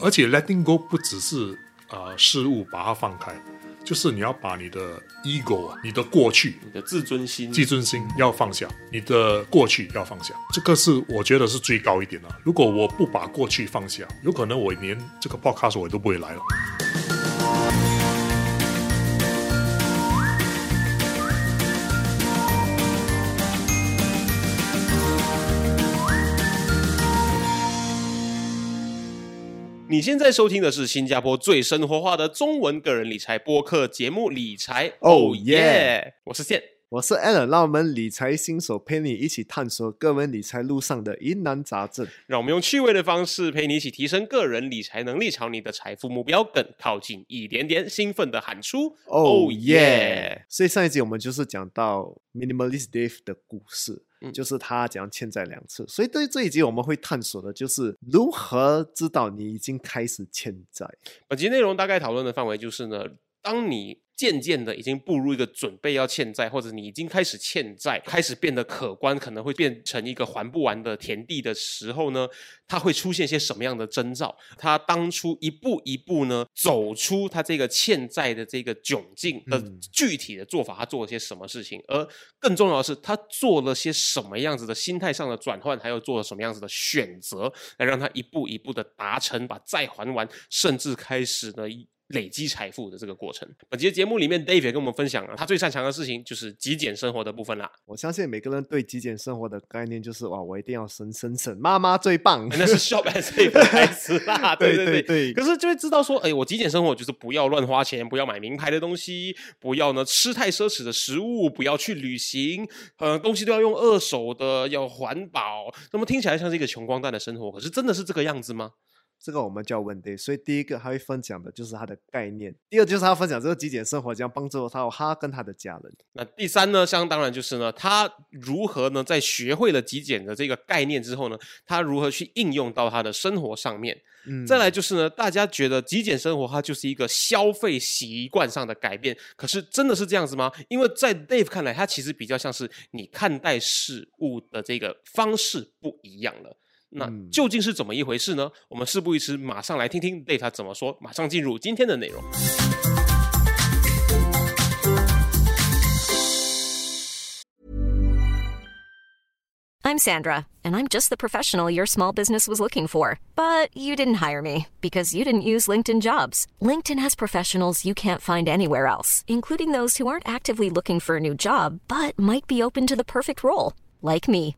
而且 letting go 不只是呃事物把它放开，就是你要把你的 ego 啊，你的过去、你的自尊心，自尊心要放下，你的过去要放下，这个是我觉得是最高一点的。如果我不把过去放下，有可能我连这个 podcast 我都不会来了。你现在收听的是新加坡最生活化的中文个人理财播客节目《理财 Oh 耶！我是健。我是 Alan，让我们理财新手陪你一起探索个人理财路上的疑难杂症。让我们用趣味的方式陪你一起提升个人理财能力，朝你的财富目标更靠近一点点。兴奋的喊出 Oh Oh yeah！所以上一集我们就是讲到 Minimalist Dave 的故事，嗯就是他讲欠债两次。所以对这一集我们会探索的就是如何知道你已经开始欠债。本集内容大概讨论的范围就是呢，当你渐渐的已经步入一个准备要欠债，或者你已经开始欠债，开始变得可观，可能会变成一个还不完的田地的时候呢，它会出现些什么样的征兆？他当初一步一步呢走出他这个欠债的这个窘境的嗯具体的做法，他做了些什么事情？而更重要的是，他做了些什么样子的心态上的转换，还有做了什么样子的选择，来让他一步一步的达成把债还完，甚至开始呢累积财富的这个过程。本节节目里面，Dave 也跟我们分享了他最擅长的事情，就是极简生活的部分啦。我相信每个人对极简生活的概念就是哇，我一定要省省省，妈妈最棒。那是 Shop and Save 的台词啦，对对对对对可是就会知道说，哎，我极简生活就是不要乱花钱，不要买名牌的东西，不要呢吃太奢侈的食物，不要去旅行，呃，东西都要用二手的，要环保。那么听起来像是一个穷光蛋的生活，可是真的是这个样子吗？这个我们就要问 Dave。所以第一个他会分享的就是他的概念，第二就是他分享这个极简生活将帮助到他跟他的家人。那第三呢，相当然就是呢，他如何呢，在学会了极简的这个概念之后呢，他如何去应用到他的生活上面？嗯再来就是呢，大家觉得极简生活它就是一个消费习惯上的改变，可是真的是这样子吗？因为在 Dave 看来，它其实比较像是你看待事物的这个方式不一样了。那嗯究竟是怎么一回事呢？我们事不宜迟，马上来听听 Dave 他怎么说。马上进入今天的内容。 I'm Sandra, and I'm just the professional your small business was looking for. But you didn't hire me because you didn't use LinkedIn jobs. LinkedIn has professionals you can't find anywhere else, including those who aren't actively looking for a new job but might be open to the perfect role, like me.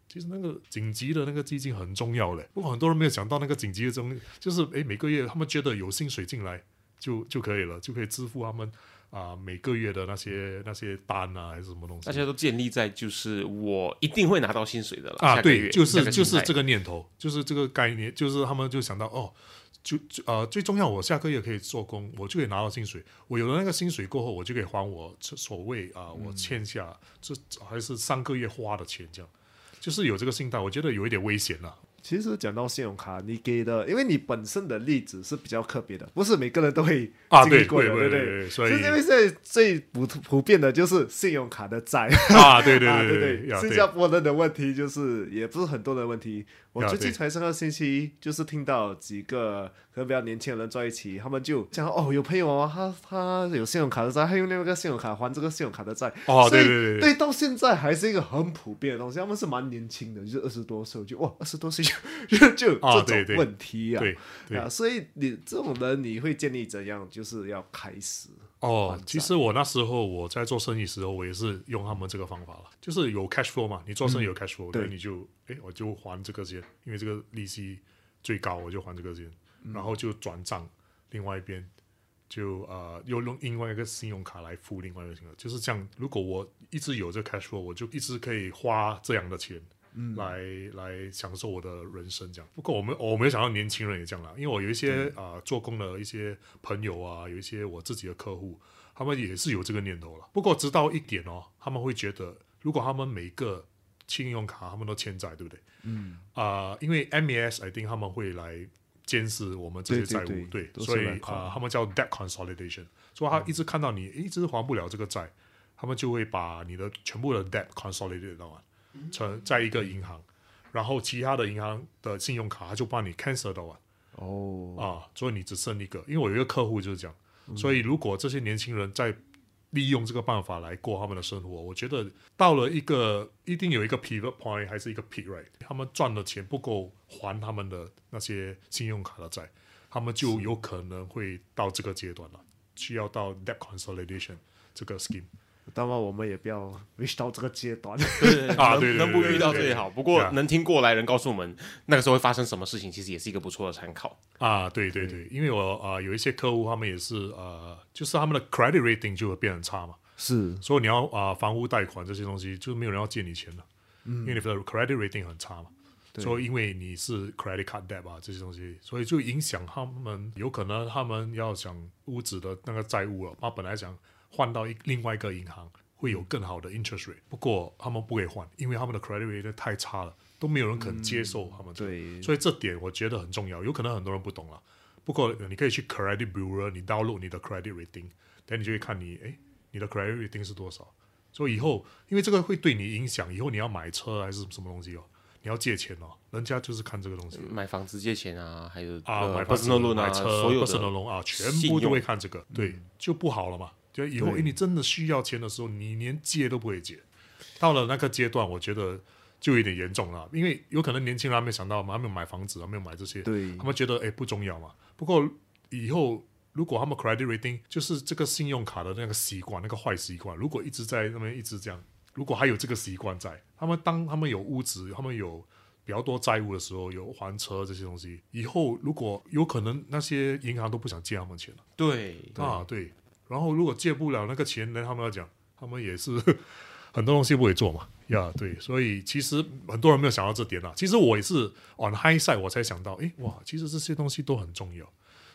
其实那个紧急的那个基金很重要嘞。不过很多人没有想到那个紧急的中，就是诶每个月他们觉得有薪水进来就就可以了，就可以支付他们啊、每个月的那些那些单啊还是什么东西。大家都建立在就是我一定会拿到薪水的了啊，对，就是就是这个念头，就是这个概念，就是他们就想到哦，就就呃最重要，我下个月可以做工，我就可以拿到薪水，我有了那个薪水过后，我就可以还我这所谓啊、我欠下这还是上个月花的钱，这样就是有这个信贷，我觉得有一点危险了。其实讲到信用卡，你给的，因为你本身的例子是比较特别的，不是每个人都会啊对经历过的，对对对不对对所以就是因为现在最普普遍的就是信用卡的债 啊对对啊对对对新加坡人的问题就是也不是很多的问题。我最近才上个星期就是听到几个可能比较年轻的人在一起，他们就讲哦，有朋友啊，他他有信用卡的债，他用那个信用卡还这个信用卡的债。哦对对对对，到现在还是一个很普遍的东西。他们是蛮年轻的，就是二十多岁，我就哇，二十多岁 就就就这种问题啊。对对啊，所以你这种人，你会建议怎样？就是要开始哦其实我那时候我在做生意时候，我也是用他们这个方法了，就是有 cash flow 嘛，你做生意有 cash flow，、对那你就哎我就还这个钱，因为这个利息最高，我就还这个钱，然后就转账，另外一边就呃又用另外一个信用卡来付另外一个信用卡，就是这样。如果我一直有这 cash flow，我就一直可以花这样的钱，来来享受我的人生这样。不过我们我没有想到年轻人也这样啦，因为我有一些啊、做工的一些朋友啊，有一些我自己的客户，他们也是有这个念头了。不过直到一点哦，他们会觉得，如果他们每个信用卡他们都欠债，对不对？嗯啊、因为 MAS I think 他们会来监视我们这些债务，对对，所以啊、他们叫 debt consolidation，所以他一直看到你一直还不了这个债，他们就会把你的全部的 debt consolidate 到完，存在一个银行，然后其他的银行的信用卡他就帮你 cancel 到完。哦，啊，所以你只剩一个。因为我有一个客户就是这样，所以如果这些年轻人在利用这个办法来过他们的生活，我觉得到了一个一定有一个 pivot point 还是一个 right，他们赚的钱不够还他们的那些信用卡的债，他们就有可能会到这个阶段了，需要到 debt consolidation 这个 scheme。当然我们也不要 reach 到这个阶段。对啊对对能不遇到最好。不过能听过来人告诉我们那个时候会发生什么事情，其实也是一个不错的参考。啊，对对对，因为我啊、有一些客户他们也是呃，就是他们的 credit rating 就会变很差嘛。是所以你要啊、房屋贷款这些东西，就是没有人要借你钱了，因为你的 credit rating 很差嘛。所以因为你是 credit card debt 啊这些东西，所以就影响他们，有可能他们要想屋子的那个债务了，他本来想换到一另外一个银行会有更好的 interest rate，不过他们不给换，因为他们的 credit rating 太差了，都没有人肯接受他们这个。对所以这点我觉得很重要，有可能很多人不懂了。不过呃你可以去 credit bureau，你 download 你的 credit rating，等你就会看你诶，你的 credit rating 是多少。所以以后，因为这个会对你影响，以后你要买车还是什么东西哦，你要借钱哦，人家就是看这个东西。买房子借钱啊，还有啊，呃买房子 personal loan 啊，买车、所有 personal 的 loan 啊，全部都会看这个，对，就不好了嘛。就以后，对诶，你真的需要钱的时候，你连借都不会借。到了那个阶段，我觉得就有点严重了，因为有可能年轻人还没想到嘛，还没有买房子，还没有买这些，对他们觉得诶不重要嘛。不过以后如果他们 credit rating 就是这个信用卡的那个习惯，那个坏习惯，如果一直在那边一直这样，如果还有这个习惯在，他们当他们有屋子，他们有比较多债务的时候，有还车这些东西，以后如果有可能那些银行都不想借他们钱了对啊，对。然后如果借不了那个钱，呢他们要讲，他们也是 很多东西不会做嘛，呀、对。所以其实很多人没有想到这点啊。其实我也是 on hindsight 我才想到，诶，哇，其实这些东西都很重要。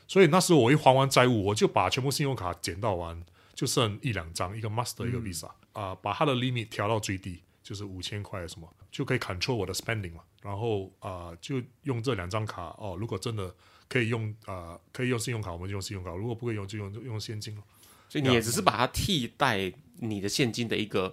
所以那时候我一还完债务，我就把全部信用卡减到完，就剩一两张，一个 Master 一个 Visa 啊、把它的 limit 调到最低，就是五千块什么，就可以 control 我的 spending 嘛。然后啊、就用这两张卡哦，如果真的可以用啊、可以用信用卡，我们就用信用卡；如果不可以用，就用用现金了。所以你也只是把它替代你的现金的一个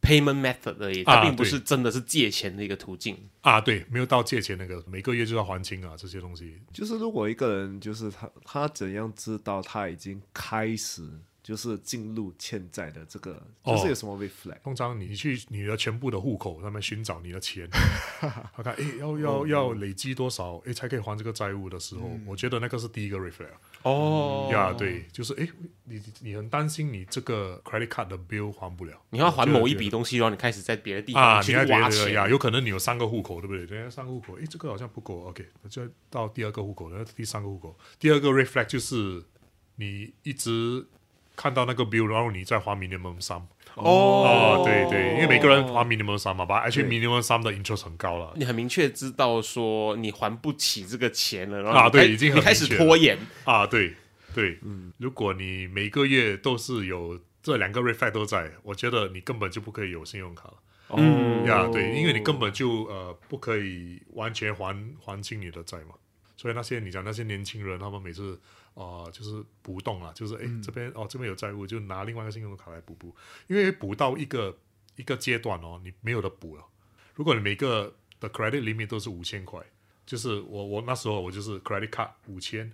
payment method 而已，啊它并不是真的是借钱的一个途径。啊，对，没有到借钱那个，每个月就要还清啊，这些东西。就是如果一个人就是他他怎样知道他已经开始就是进入欠债的这个，哦就是有什么 reflect？通常你去你的全部的户口上面寻找你的钱，他看诶要要要累积多少诶才可以还这个债务的时候，我觉得那个是第一个 reflect 哦呀，对，就是诶你你很担心你这个 credit card 的 bill 还不了，你要还某一笔东西，然后你开始在别的地啊，方去挖钱。的呀，有可能你有三个户口，对不对？人家三个户口，诶这个好像不够，OK，那就到第二个户口，然后第三个户口，第二个 reflect 就是你一直看到那个 bill，然后你再花 minimum sum。哦，对对，因为每个人还 minimum sum 嘛，把而且 minimum sum 的 interest 很高了。你很明确知道说你还不起这个钱了，然后啊对已经很你开始拖延，啊，对对，如果你每个月都是有这两个 reflect 都在，我觉得你根本就不可以有信用卡了。嗯呀对，因为你根本就呃不可以完全还还清你的债嘛。所以那些你讲那些年轻人，他们每次啊、呃就是补洞了，就是哎、这边哦这边有债务，就拿另外一个信用卡来补补，因为补到一个一个阶段哦，你没有的补了。如果你每个的 credit limit 都是五千块，就是我我那时候我就是 credit card 五千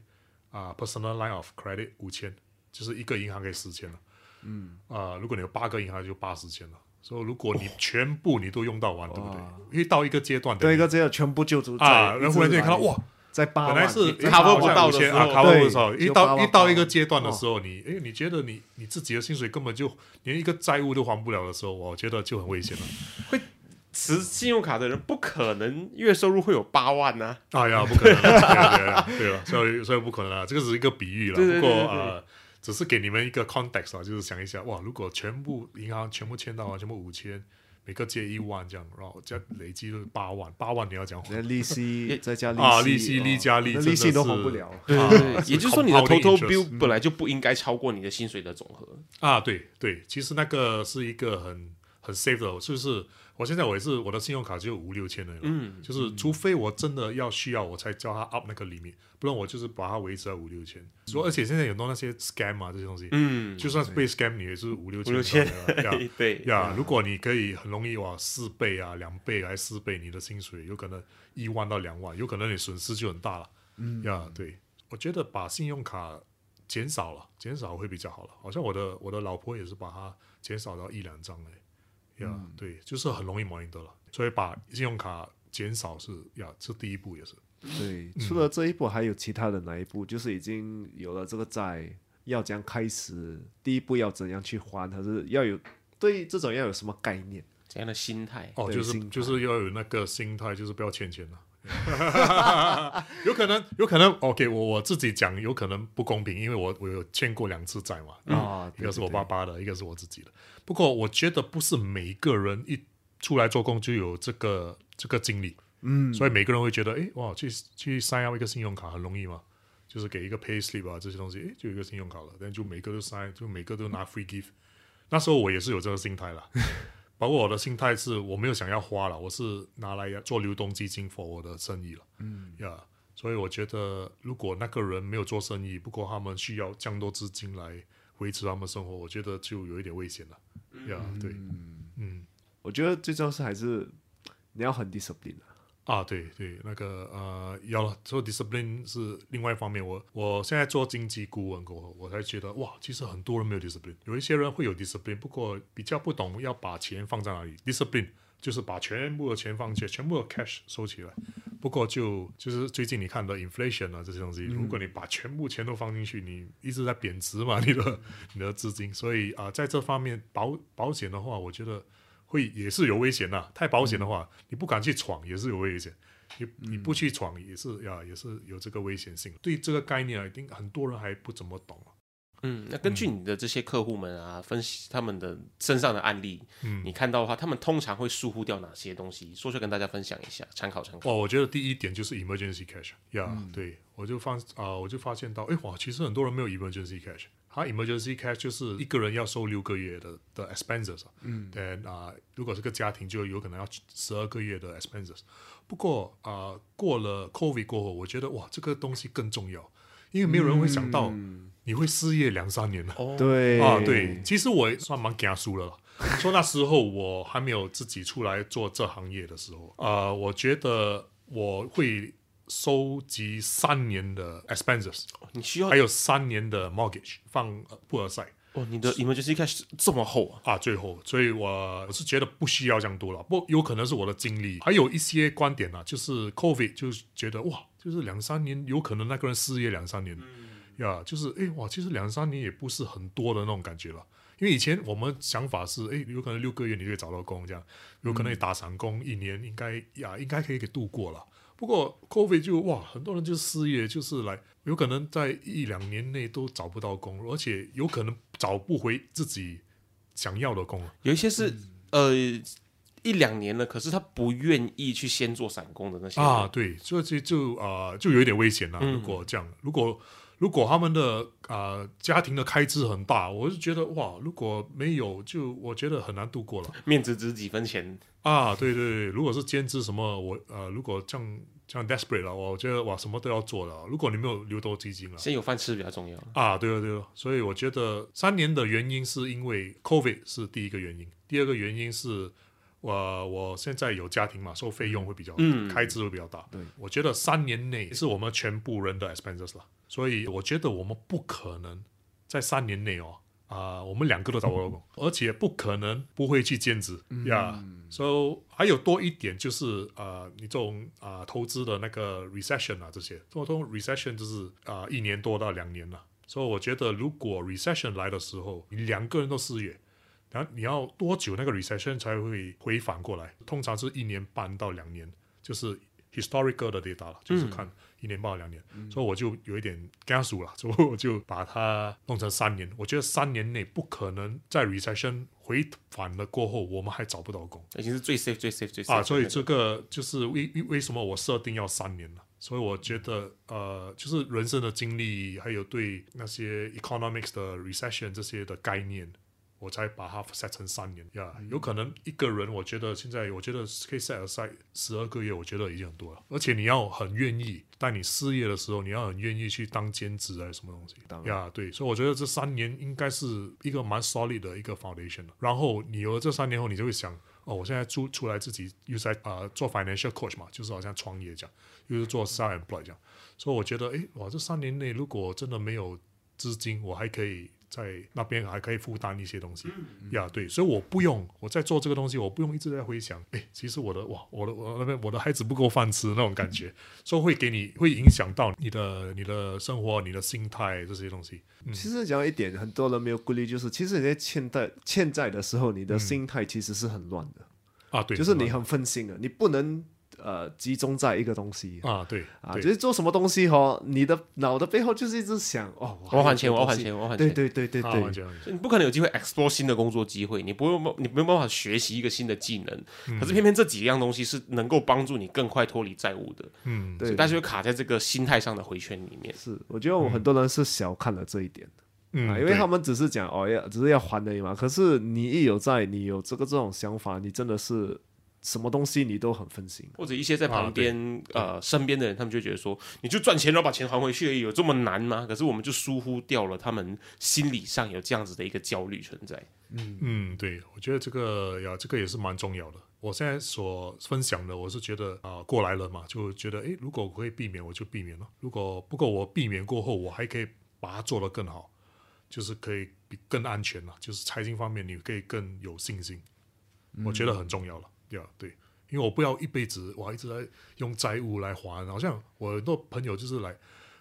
啊，personal line of credit 五千，就是一个银行可以十千了。嗯啊、如果你有八个银行就八十千了。所以如果你全部你都用到完，对不对？因为到一个阶段，对一个这样全部救助啊，然后忽然间看到哇，在八万，本来是你 cover 不到的时候到，对一到一到一个阶段的时候，你哎，你觉得你你自己的薪水根本就连一个债务都还不了的时候，我觉得就很危险了。会持信用卡的人不可能月收入会有八万啊呐、哎呀，不可能啊，对了，所以所以不可能啊，这个只是一个比喻了。对对不过对对只是给你们一个 context 啊，就是想一下，哇，如果全部银行全部签到啊，全部五千每个借一万这样，然后加累积就是八万，八万你要讲那利息 再加利息啊利息哦利加利利息都是还不了。对也就是说，你的 total bill 本来就不应该超过你的薪水的总和。啊，对对，其实那个是一个很很 safe 的，就是我现在我也是我的信用卡只有五六千了，嗯，就是除非我真的要需要，我才叫他 up 那个 limit，不然我就是把它维持在五六千。说而且现在有很多那些 scam 啊这些东西，嗯，就算是被 scam 你也是五六千五六千 对呀，如果你可以很容易哇四倍啊两倍还是四倍你的薪水，有可能一万到两万，有可能你损失就很大了。嗯。呀，对，我觉得把信用卡减少了，减少会比较好了。好像我的我的老婆也是把它减少到一两张哎，呀，对，就是很容易赢得了，所以把信用卡减少是呀，这第一步也是。对，除了这一步，还有其他的哪一步？就是已经有了这个债，要怎样开始？第一步要怎样去还？还是要有对这种要有什么概念？怎样的心态。哦，就是就是要有那个心态，就是不要欠钱了。有可能，有可能，OK，我我自己讲，有可能不公平，因为我我有欠过两次债嘛，啊一个是我爸爸的，一个是我自己的。不过我觉得不是每个人一出来做工就有这个这个经历，嗯，所以每个人会觉得，哎，哇，去去 sign up 一个信用卡很容易嘛，就是给一个 pay slip 啊这些东西，哎，就有一个信用卡了，但就每个都 sign，就每个都拿 free gift。那时候我也是有这个心态啦，包括我的心态是我没有想要花了，我是拿来做流动基金 for 我的生意了，嗯。呀所以我觉得如果那个人没有做生意，不过他们需要降多资金来维持他们生活，我觉得就有一点危险了，呀、对，嗯。我觉得最重要是还是你要很 discipline 啊。啊，对对，那个呃，要了做 discipline 是另外一方面。我我现在做经济顾问过后，我才觉得哇，其实很多人没有 discipline，有一些人会有 discipline，不过比较不懂要把钱放在哪里。discipline 就是把全部的钱放进去，全部的 cash 收起来。不过就就是最近你看的 inflation 啊这些东西，如果你把全部钱都放进去，你一直在贬值嘛，你的你的资金。所以啊、在这方面保保险的话，我觉得会也是有危险的。太保险的话，你不敢去闯也是有危险。你你不去闯也是呀，也是有这个危险性。对这个概念啊，一定很多人还不怎么懂啊。嗯，那根据你的这些客户们啊，分析他们的身上的案例，嗯你看到的话，他们通常会疏忽掉哪些东西？说出来跟大家分享一下，参考参考。哦，我觉得第一点就是 emergency cash 呀、对我就发啊、我就发现到，哎哇，其实很多人没有 emergency cash。他 emergency cash 就是一个人要收六个月的的 expenses 啊，嗯，then 啊、如果是个家庭，就有可能要十二个月的 expenses。不过啊、过了 COVID 过后，我觉得哇，这个东西更重要，因为没有人会想到你会失业两三年了。哦，对啊，对，其实我也算蛮惊输了啦。说那时候我还没有自己出来做这行业的时候，啊，我觉得我会收集三年的 expenses，你需要还有三年的 mortgage 放呃布尔赛哦，你的 emergency cash 这么厚啊？啊，最后，所以我我是觉得不需要这样多了，不有可能是我的经历，还有一些观点啊，就是 COVID 就是觉得哇，就是两三年有可能那个人失业两三年，呀，就是诶哇，其实两三年也不是很多的那种感觉了。因为以前我们想法是，诶，有可能六个月你就可以找到工，这样有可能你打散工一年应该呀，应该可以给度过了。不过 COVID 就哇，很多人就失业，就是来有可能在一两年内都找不到工，而且有可能找不回自己想要的工了。有一些是、呃一两年了，可是他不愿意去先做散工的那些啊，对，所以就就啊、就有一点危险了。如果这样，如果如果他们的啊、家庭的开支很大，我就觉得哇，如果没有，就我觉得很难度过了面子值几分钱。啊。对对对，如果是兼职什么，我呃，如果这样这样 desperate 了，我觉得哇，什么都要做了。如果你没有留多基金了。先有饭吃比较重要。啊，对了对了，所以我觉得三年的原因是因为 COVID 是第一个原因，第二个原因是我、我现在有家庭嘛，所以费用会比较，嗯开支会比较大。对，我觉得三年内是我们全部人的 expenses 了，所以我觉得我们不可能在三年内哦。啊、我们两个都找不到工，而且不可能不会去兼职呀。所以还有多一点就是啊、你这种啊、投资的那个 recession 啊这些，这种 recession 就是啊、一年多到两年了。所以我觉得如果 recession 来的时候，你两个人都失业，然后你要多久那个 recession 才会回返过来？通常是一年半到两年，就是 historical 的 data 了，就是看一年半到两年，嗯所以我就有一点跟他数了，所以我就把它弄成三年。我觉得三年内不可能在 recession 回返了过后，我们还找不到工已经是最 safe 最 safe 最 safe 啊，所以这个就是为为为什么我设定要三年了。所以我觉得，呃，就是人生的经历，还有对那些 economics 的 recession 这些的概念，我才把它 set 成三年呀。有可能一个人，我觉得现在我觉得可以 set aside 十二个月，我觉得已经很多了。而且你要很愿意，在你事业的时候，你要很愿意去当兼职还是什么东西当然呀？对，所以我觉得这三年应该是一个蛮 solid 的一个 foundation 了然后你有了这三年后，你就会想。哦，我现在出出来自己又在啊、呃做 financial coach 嘛，就是好像创业这样，又是做 self employed 这样，所以我觉得，诶，哇，这三年内如果真的没有资金，我还可以在那边还可以负担一些东西。呀。对，所以我不用我在做这个东西，我不用一直在回想，诶，其实我的哇，我的我那边我的孩子不够饭吃那种感觉，所以会给你会影响到你的你的生活、你的心态这些东西。其实讲一点，很多人没有顾虑，就是其实你在欠债欠债的时候，你嗯。的心态其实是很乱的，啊，对，就是你很分心的，你不能呃集中在一个东西啊，对啊，就是做什么东西哦，你的脑的背后就是一直想哦，我要还钱，我要还钱，我要还钱。对对对对你不可能有机会 explore 新的工作机会，你不用，你没有办法学习一个新的技能。嗯可是偏偏这几样东西是能够帮助你更快脱离债务的，嗯，对，所以大家就卡在这个心态上的回圈里面。是，我觉得我很多人是小看了这一点。嗯，啊，因为他们只是讲哦要只是要还而已嘛。可是你一有在，你有这个这种想法，你真的是什么东西你都很分心。或者一些在啊旁边、呃身边的人，他们就觉得说，你就赚钱然后把钱还回去而已，有这么难吗？可是我们就疏忽掉了他们心理上有这样子的一个焦虑存在。嗯嗯，对，我觉得这个呀，这个也是蛮重要的。我现在所分享的，我是觉得啊、过来了嘛，就觉得诶，如果我可以避免，我就避免了；如果不过我避免过后，我还可以把它做得更好，就是可以比更安全了。就是财经方面，你可以更有信心，我觉得很重要了。呀、对，因为我不要一辈子我还一直在用债务来还，好像我很多朋友就是来。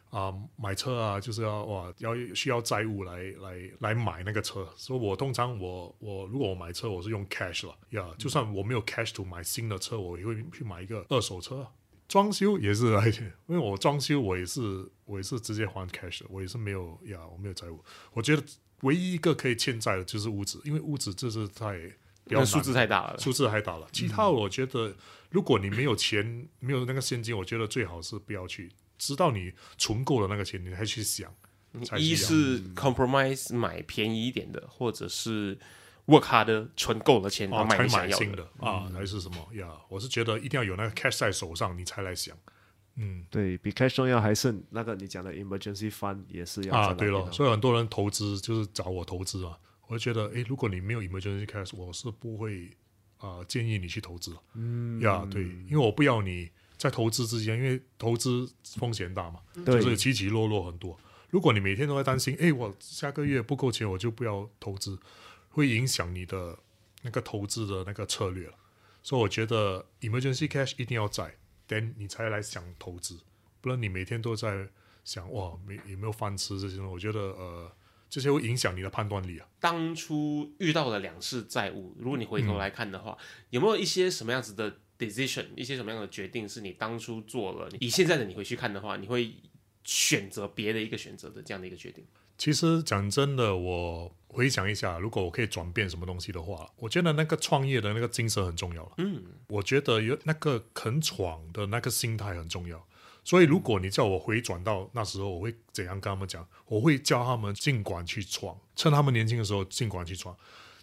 啊、买车啊，就是要哇，要需要债务来来来买那个车。所以我通常我我如果我买车，我是用 cash 了呀。就算我没有 cash to 买新的车，我也会去买一个二手车。装修也是，而 且因为我装修我也是我也是直接还 cash 的，我也是没有呀，我没有债务。我觉得唯一一个可以欠债的就是屋子，因为屋子这是太比较难那数字太大了，数字太大了。其他我觉得，如果你没有钱，没有那个现金，我觉得最好是不要去，直到你存够了那个钱，你才去想。才一是是 compromise 买便宜一点的，或者是 work hard 的存够了钱，然啊，后买才你想要的。买新的啊，还是什么呀？我是觉得一定要有那个 cash 在手上，你才来想嗯对比 cash 重要，还是那个你讲的 emergency fund 也是要啊。对了，所以很多人投资就是找我投资啊。我觉得，诶，如果你没有 emergency cash，我是不会啊、建议你去投资的。嗯呀，对，因为我不要你在投资之间，因为投资风险大嘛，对就是起起落落很多。如果你每天都在担心，诶，我下个月不够钱，我就不要投资，会影响你的那个投资的那个策略了。所以我觉得 emergency cash 一定要在，then 你才来想投资，不然你每天都在想哇没有没有饭吃这些我觉得呃这些会影响你的判断力啊。当初遇到了两次债务，如果你回嗯头来看的话，有没有一些什么样子的 decision，一些什么样的决定是你当初做了？以现在的你回去看的话，你会选择别的一个选择的这样的一个决定？其实讲真的，我回想一下，如果我可以转变什么东西的话，我觉得那个创业的那个精神很重要了。嗯，我觉得有那个肯闯的那个心态很重要。所以，如果你叫我回转到那时候，我会怎样跟他们讲？我会教他们尽管去闯，趁他们年轻的时候尽管去闯，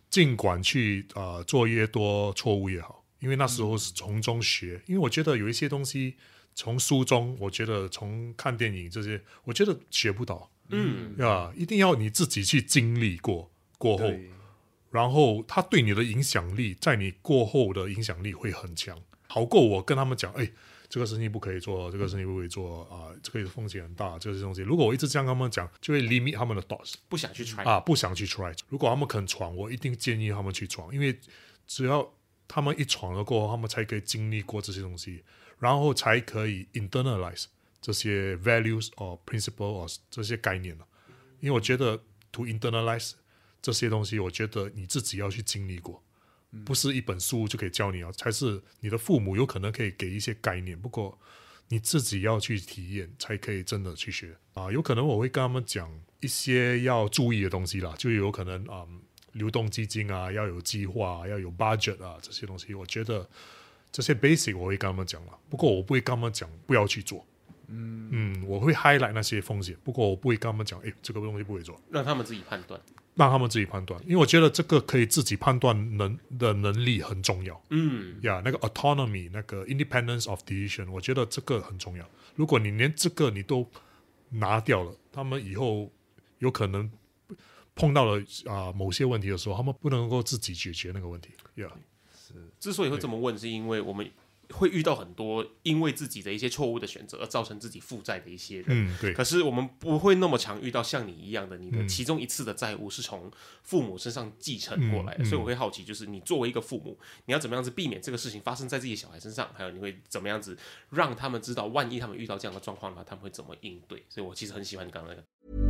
尽管去呃做越多错误越好，因为那时候是从中学。因为我觉得有一些东西从书中，我觉得从看电影这些，我觉得学不到。嗯，啊，一定要你自己去经历过过后，然后他对你的影响力，在你过后的影响力会很强，好过我跟他们讲，哎，这个事情不可以做，这个事情不可以做啊，这个风险很大，这些东西。如果我一直这样跟他们讲，就会 limit 他们的 thoughts 不想去 try，、啊，不想去 try。如果他们肯闯，我一定建议他们去闯，因为只要他们一闯了过后，他们才可以经历过这些东西，然后才可以 internalize 这些 values or principle or 这些概念了。因为我觉得 to internalize 这些东西，我觉得你自己要去经历过，不是一本书就可以教你啊，才是你的父母有可能可以给一些概念，不过你自己要去体验，才可以真的去学啊。有可能我会跟他们讲一些要注意的东西啦，就有可能啊、嗯流动基金啊，要有计划，要有 budget 啊，这些东西，我觉得这些 basic 我会跟他们讲了。不过我不会跟他们讲不要去做。嗯嗯，我会 highlight 那些风险，不过我不会跟他们讲，诶，这个东西不会做。让他们自己判断。让他们自己判断，因为我觉得这个可以自己判断能的能力很重要。嗯，呀那个 autonomy，那个 independence of decision，我觉得这个很重要。如果你连这个你都拿掉了，他们以后有可能碰到了啊、某些问题的时候，他们不能够自己解决那个问题。呀、之所以会这么问，是因为我们会遇到很多因为自己的一些错误的选择而造成自己负债的一些人。嗯，对可，是我们不会那么常遇到像你一样的，你的其中一次的债务是从父母身上继承过来的，嗯嗯所以我会好奇，就是你作为一个父母，你要怎么样子避免这个事情发生在自己小孩身上，还有你会怎么样子让他们知道，万一他们遇到这样的状况的话，他们会怎么应对。所以我其实很喜欢你刚刚那个。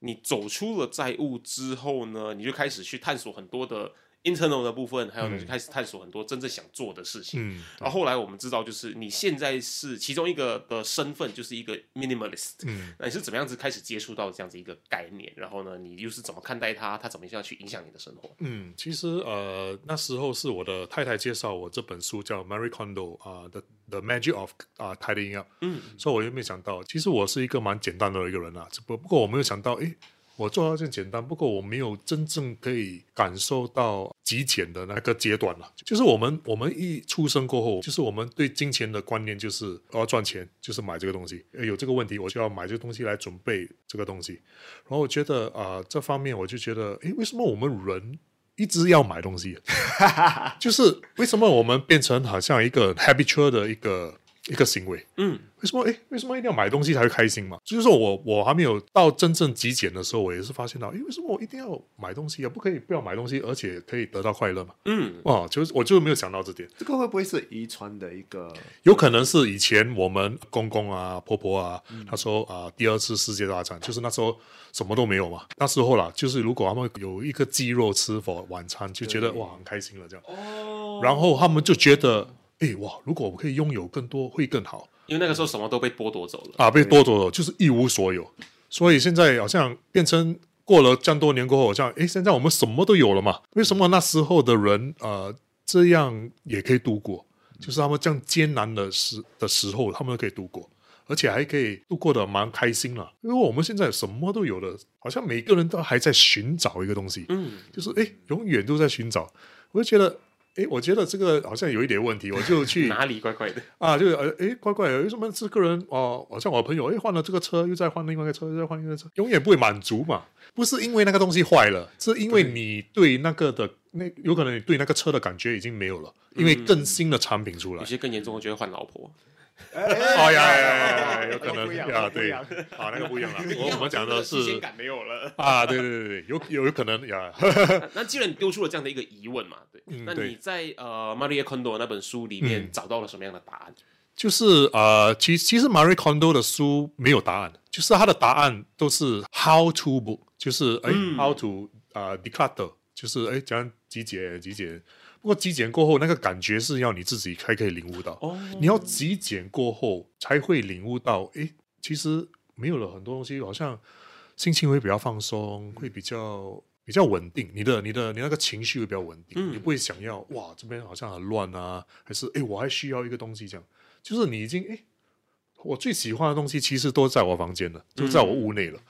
你走出了债务之后呢，你就开始去探索很多的 internal 的部分，还有呢，就开始探索很多真正想做的事情。嗯，然后后来我们知道，就是你现在是其中一个的身份，就是一个 minimalist。嗯，那你是怎么样子开始接触到这样子一个概念？然后呢，你又是怎么看待它？它怎么样去影响你的生活？嗯，其实呃，那时候是我的太太介绍我这本书叫 Mary Kondo 啊、的 The Magic of 啊、Tidying Up，嗯，所以我又没有想到，其实我是一个蛮简单的一个人啊，只不不过我没有想到，诶，我做到这样简单，不过我没有真正可以感受到极简的那个阶段了。就是我们我们一出生过后，就是我们对金钱的观念就是我要赚钱，就是买这个东西，有这个问题我就要买这个东西来准备这个东西。然后我觉得啊、这方面我就觉得，诶，为什么我们人一直要买东西？就是为什么我们变成好像一个 habitual 的一个一个行为？嗯，为什么？诶，为什么一定要买东西才会开心嘛？就是说我我还没有到真正极简的时候，我也是发现到，诶，为什么我一定要买东西啊？不可以不要买东西，而且可以得到快乐嘛？嗯，哇，就是我就没有想到这点。这个会不会是遗传的一个？有可能是以前我们公公啊、婆婆啊，他说啊、第二次世界大战就是那时候什么都没有嘛。那时候啦，就是如果他们有一个鸡肉吃 for 晚餐，就觉得哇很开心了这样。哦，然后他们就觉得，哎哇，如果我可以拥有更多会更好因为那个时候什么都被剥夺走了。啊，被剥夺了就是一无所有。所以现在好像变成过了这样多年过后，好像哎，现在我们什么都有了嘛？为什么那时候的人呃这样也可以度过？就是他们这样艰难的时的时候，他们都可以度过，而且还可以度过的蛮开心了。因为我们现在什么都有了，好像每个人都还在寻找一个东西，嗯，就是哎，永远都在寻找。我就觉得，哎，我觉得这个好像有一点问题，我就去 哪里怪怪的？啊，就是哎，怪怪的，为什么这个人哦，好像我朋友，哎，换了这个车，又再换另外一个车，又再换另外一个车，永远不会满足嘛？不是因为那个东西坏了，是因为你对那个的那有可能你对那个车的感觉已经没有了，因为更新的产品出来有。些更严重的就会换老婆。哦呀呀呀，有可能不一样呀，对，啊，那个不一样了。我我们讲的是新鲜感没有了。啊，对对对对，有有有可能呀，那既然你丢出了这样的一个疑问嘛，对，那你在呃 Maria Kondo 那本书里面找到了什么样的答案？就是呃，其其实 Marie Kondo 的书没有答案，就是他的答案都是 how to book，就是哎、how to 啊、declutter，就是哎怎样极简极简。不过极简过后，那个感觉是要你自己才可以领悟到。哦。你要极简过后才会领悟到，哎，其实没有了很多东西，好像心情会比较放松，会比较比较稳定，你的你的你那个情绪会比较稳定，嗯。你不会想要哇这边好像很乱啊，还是诶我还需要一个东西这样，就是你已经诶我最喜欢的东西其实都在我房间了，就在我屋内了。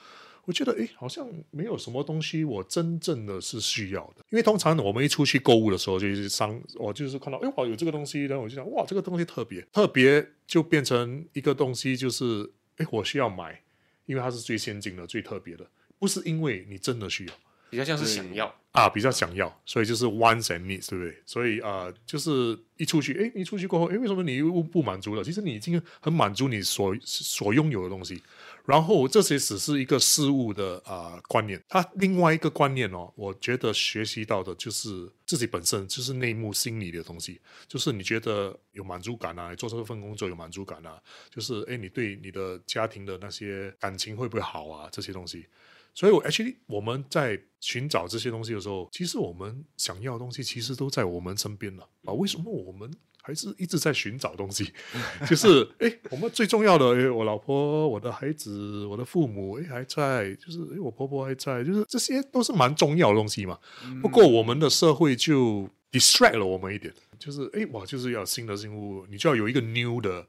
我觉得诶，好像没有什么东西我真正的是需要的，因为通常我们一出去购物的时候，就是商，我就是看到，诶，哇，有这个东西，然后我就想，哇，这个东西特别，特别就变成一个东西，就是，诶，我需要买，因为它是最先进的、最特别的，不是因为你真的需要。比较像是想要。啊，比较想要，所以就是 wants and needs，对不对？所以啊、就是一出去，诶，你出去过后，诶，为什么你又不满足了？其实你已经很满足你所所拥有的东西，然后这些只是一个事物的啊、呃观念。它另外一个观念哦，我觉得学习到的就是自己本身就是内幕心理的东西，就是你觉得有满足感啊，做这份工作有满足感啊，就是诶，你对你的家庭的那些感情会不会好啊？这些东西。所以我 actually 我们在寻找这些东西的时候，其实我们想要的东西其实都在我们身边了啊。为什么我们还是一直在寻找东西？就是哎，我们最重要的哎，我老婆、我的孩子、我的父母哎还在，就是哎我婆婆还在，就是这些都是蛮重要的东西嘛。不过我们的社会就 distract 了我们一点，就是哎，我，就是要新的新物，你就要有一个 new 的。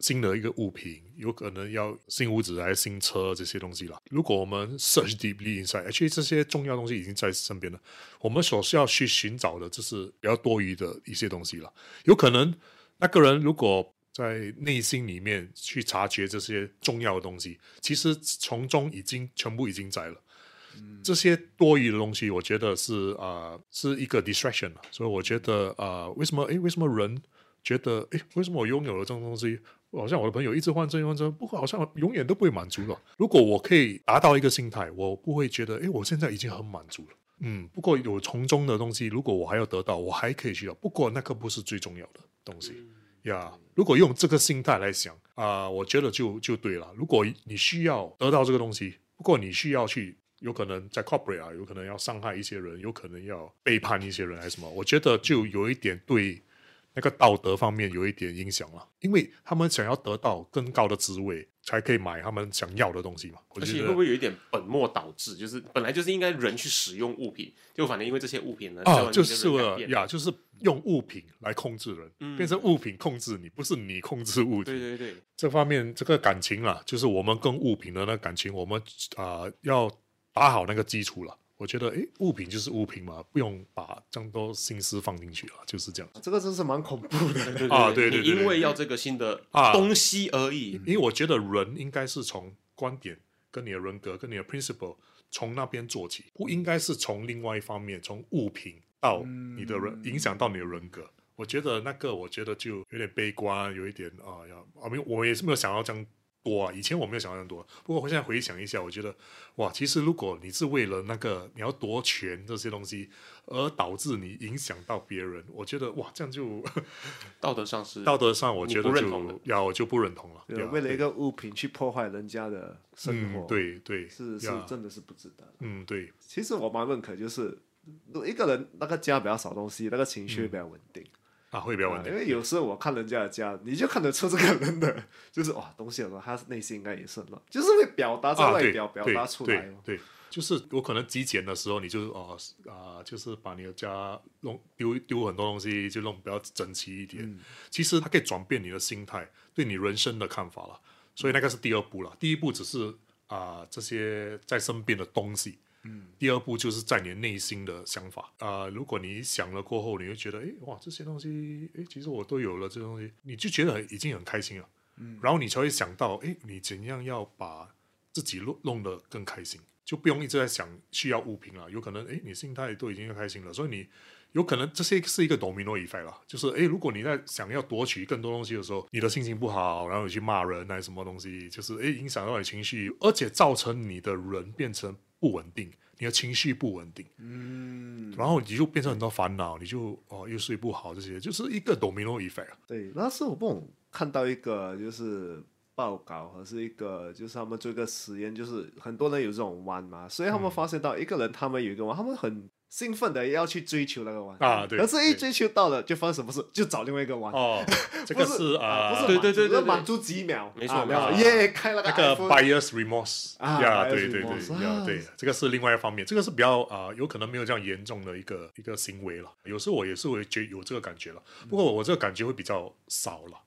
新的一个物品，有可能要新屋子还是新车这些东西了。如果我们 search deeply inside，其实这些重要东西已经在身边了。我们所需要去寻找的，就是比较多余的一些东西了。有可能那个人如果在内心里面去察觉这些重要的东西，其实从中已经全部已经在了。这些多余的东西，我觉得是啊、是一个 distraction。所以我觉得啊、呃为什么诶，为什么人觉得诶，为什么我拥有了这种东西？好像我的朋友一直换这换这，不过好像永远都不会满足了。如果我可以达到一个心态，我不会觉得诶，我现在已经很满足了。嗯，不过有从中的东西，如果我还要得到，我还可以去要。不过那个不是最重要的东西呀。如果用这个心态来想啊、我觉得就就对了。如果你需要得到这个东西，不过你需要去，有可能在 corporate 啊，有可能要伤害一些人，有可能要背叛一些人，还是什么？我觉得就有一点对那个道德方面有一点影响了，因为他们想要得到更高的职位，才可以买他们想要的东西嘛。我而且会不会有一点本末倒置？就是本来就是应该人去使用物品，就反正因为这些物品呢，啊，就是了呀，就是用物品来控制人，变成物品控制你，不是你控制物体。对对对，这方面这个感情啊，就是我们跟物品的那个感情，我们啊、要打好那个基础了。我觉得，诶，物品就是物品嘛，不用把这么多心思放进去啊，就是这样。这个真是蛮恐怖的。对啊对对对你因为要这个新的啊东西而已。因为我觉得人应该是从观点、跟你的人格、跟你的 principle 从那边做起，不应该是从另外一方面，从物品到你的人、影响到你的人格。我觉得那个，我觉得就有点悲观，有一点啊，要啊，没有，我也是没有想到这样多啊。以前我没有想到这样多，不过我现在回想一下，我觉得哇，其实如果你是为了那个你要夺权这些东西，而导致你影响到别人，我觉得哇，这样就 道德上是道德上我觉得认同的就要，我就不认同了。对为了一个物品去破坏人家的生活，嗯，，对对，是是真的是不值得。嗯，对，其实我蛮认可，就是如果一个人那个家比较少东西，那个情绪会比较稳定。啊，会比较稳定。啊因为有时候我看人家的家，你就看得出这个人的，就是哇，东西很多，他内心应该也是很乱，就是会表达在外表、表达出来哦。对对，就是我可能极简的时候，你就哦啊、就是把你的家弄丢丢很多东西，就弄比较整齐一点。嗯其实它可以转变你的心态，对你人生的看法了。所以那个是第二步了。第一步只是啊、这些在身边的东西。嗯第二步就是在你内心的想法啊、如果你想了过后，你会觉得，哎，哇，这些东西，哎，其实我都有了，这东西，你就觉得已经很开心了。嗯，然后你才会想到，哎，你怎样要把自己弄弄得更开心，就不用一直在想需要物品了。有可能，哎，你心态都已经开心了，所以你有可能这些是一个 domino effect 了，就是哎，如果你在想要夺取更多东西的时候，你的心情不好，然后你去骂人那什么东西，就是哎影响到你情绪，而且造成你的人变成不稳定，你的情绪不稳定，嗯，然后你就变成很多烦恼，你就哦又睡不好，这些就是一个 domino effect 啊。对，那时候我看到一个就是报告，和是一个就是他们做一个实验，就是很多人有这种弯嘛，所以他们发现到一个人他们有一个弯，他们很兴奋的要去追求那个玩。啊对可是一追求到了，就发生什么事？就找另外一个玩。哦，这个是啊，不是对对对满足几秒，没错耶，开了个那个 bias remorse 啊呀，对对对对，这个是另外一方面，这个是比较啊、有可能没有这样严重的一个一个行为了。有时候我也是会觉有这个感觉了，不过我这个感觉会比较少了。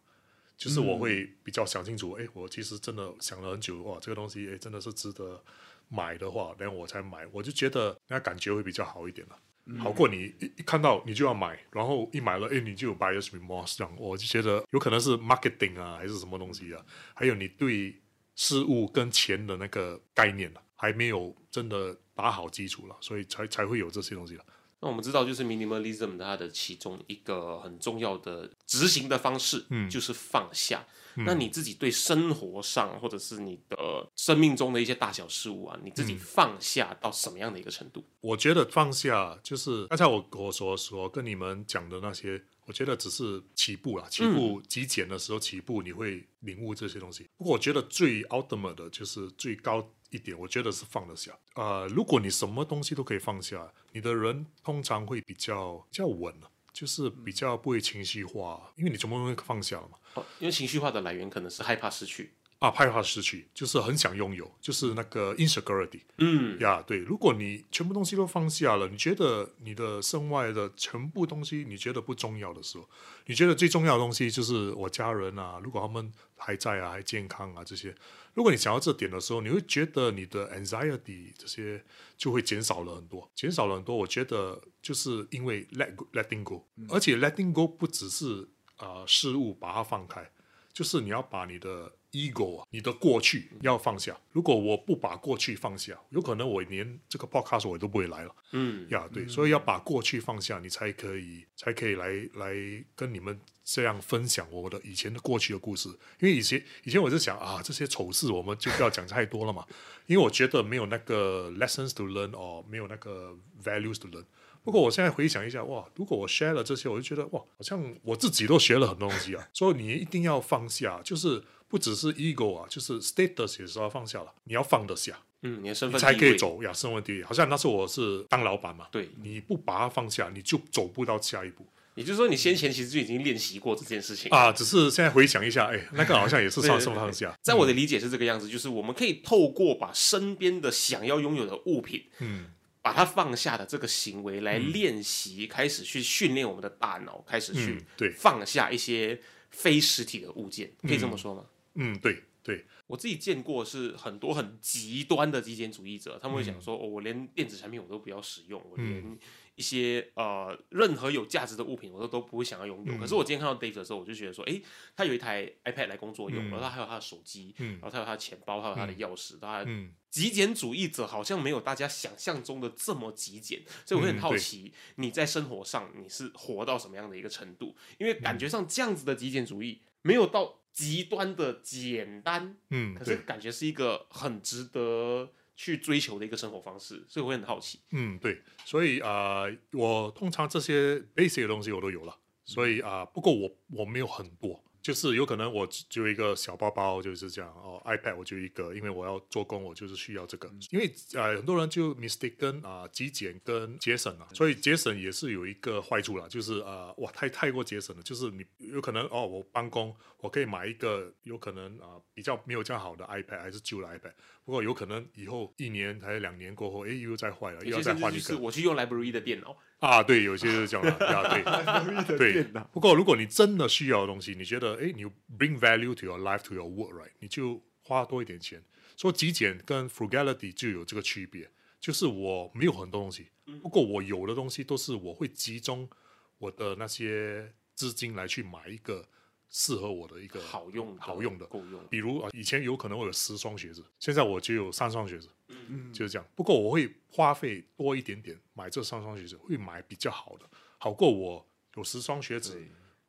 就是我会比较想清楚，哎、我其实真的想了很久，哇，这个东西，哎，真的是值得买的话，然后我才买，我就觉得那感觉会比较好一点了。好过你一一看到你就要买，然后一买了，哎，你就有 buyer's remorse 这样，我就觉得有可能是 marketing 啊，还是什么东西啊，还有你对事物跟钱的那个概念啊，还没有真的打好基础了，所以才才会有这些东西了。那我们知道，就是 minimalism 它的其中一个很重要的执行的方式，嗯就是放下。那你自己对生活上，或者是你的生命中的一些大小事物啊，你自己放下到什么样的一个程度？我觉得放下就是刚才我我所所跟你们讲的那些，我觉得只是起步啦，起步极简的时候起步，你会领悟这些东西。不过我觉得最 ultimate 的就是最高一点，我觉得是放得下。呃，如果你什么东西都可以放下，你的人通常会比较比较稳。就是比较不会情绪化，因为你全部东西放下了嘛。哦，因为情绪化的来源可能是害怕失去。啊，害怕失去，就是很想拥有，就是那个 insecurity。嗯，呀对，如果你全部东西都放下了，你觉得你的身外的全部东西你觉得不重要的时候，你觉得最重要的东西就是我家人啊，如果他们还在啊，还健康啊这些，如果你想到这点的时候，你会觉得你的 anxiety 这些就会减少了很多，减少了很多。我觉得就是因为 let go, letting go，、而且 letting go 不只是啊、呃事物把它放开，就是你要把你的 ego 啊，你的过去要放下。如果我不把过去放下，有可能我连这个 podcast 我都不会来了。嗯，呀，对，所以要把过去放下，你才可以，才可以来来跟你们这样分享我的以前的过去的故事。因为以前以前我是想啊，这些丑事我们就不要讲太多了嘛，因为我觉得没有那个 lessons to learn 哦，没有那个 values to learn。不过我现在回想一下，哇，如果我 share 了这些，我就觉得哇，好像我自己都学了很多东西啊。所以你一定要放下，就是不只是 ego 啊，就是 status 也是要放下了，你要放得下。嗯，你的身份才。可以走呀，身份地位。好像那时候我是当老板嘛，对你不把它放下，你就走不到下一步也就是说，你先前其实就已经练习过这件事情。啊。只是现在回想一下，哎，那个 好像也是算对对对是放下。在我的理解是这个样子，就是我们可以透过把身边的想要拥有的物品，嗯，把它放下的这个行为来练习，开始去训练我们的大脑，开始去嗯对放下一些非实体的物件，可以这么说吗？嗯，对对，我自己见过是很多很极端的极简主义者，他们会想说，哦，我连电子产品我都不要使用，我连一些呃任何有价值的物品我都都不会想要拥有。可是我今天看到 Dave 的时候，我就觉得说，诶，他有一台 iPad 来工作用，然后他还有他的手机，嗯。然后他有他的钱包，还有他的钥匙，他嗯。极简主义者好像没有大家想象中的这么极简，所以我会很好奇你在生活上你是活到什么样的一个程度？因为感觉上这样子的极简主义没有到极端的简单，嗯，可是，感觉是一个很值得去追求的一个生活方式，所以我会很好奇。嗯对，所以啊、呃我通常这些 basic 的东西我都有了，所以啊、不过我我没有很多。就是有可能我只只有一个小包包，就是这样哦，iPad 我就一个，因为我要做工，我就是需要这个。因为呃很多人就 mistake 跟啊、极简跟节省啊，所以节省也是有一个坏处啦，就是啊、哇太太过节省了，就是你有可能哦我办公我可以买一个有可能啊、比较没有这样好的 iPad 还是旧的 iPad，不过有可能以后一年还是两年过后，诶又再坏了，又要再换一个就是我去用 library 的电脑，啊，对，有些就是这样的啊，对，对。不过如果你真的需要的东西，你觉得哎，你 bring value to your life to your work，right，你就花多一点钱。说极简跟 frugality 就有这个区别，就是我没有很多东西，不过我有的东西都是我会集中我的那些资金来去买一个适合我的一个好用的好用的。够用。比如啊，以前有可能我有十双鞋子，现在我就有三双鞋子，嗯就是这样。不过我会花费多一点点买这三双鞋子，会买比较好的，好过我有十双鞋子，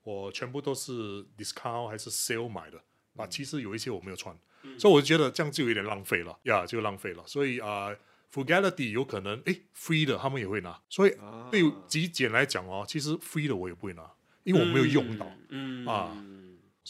我全部都是 discount 还是 sale 买的，啊，嗯其实有一些我没有穿，所以我就觉得这样就有点浪费了呀，就浪费了。所以啊、frugality 有可能诶 free 的他们也会拿，所以啊对于极简来讲哦，其实 free 的我也不会拿，因为我没有用到。嗯啊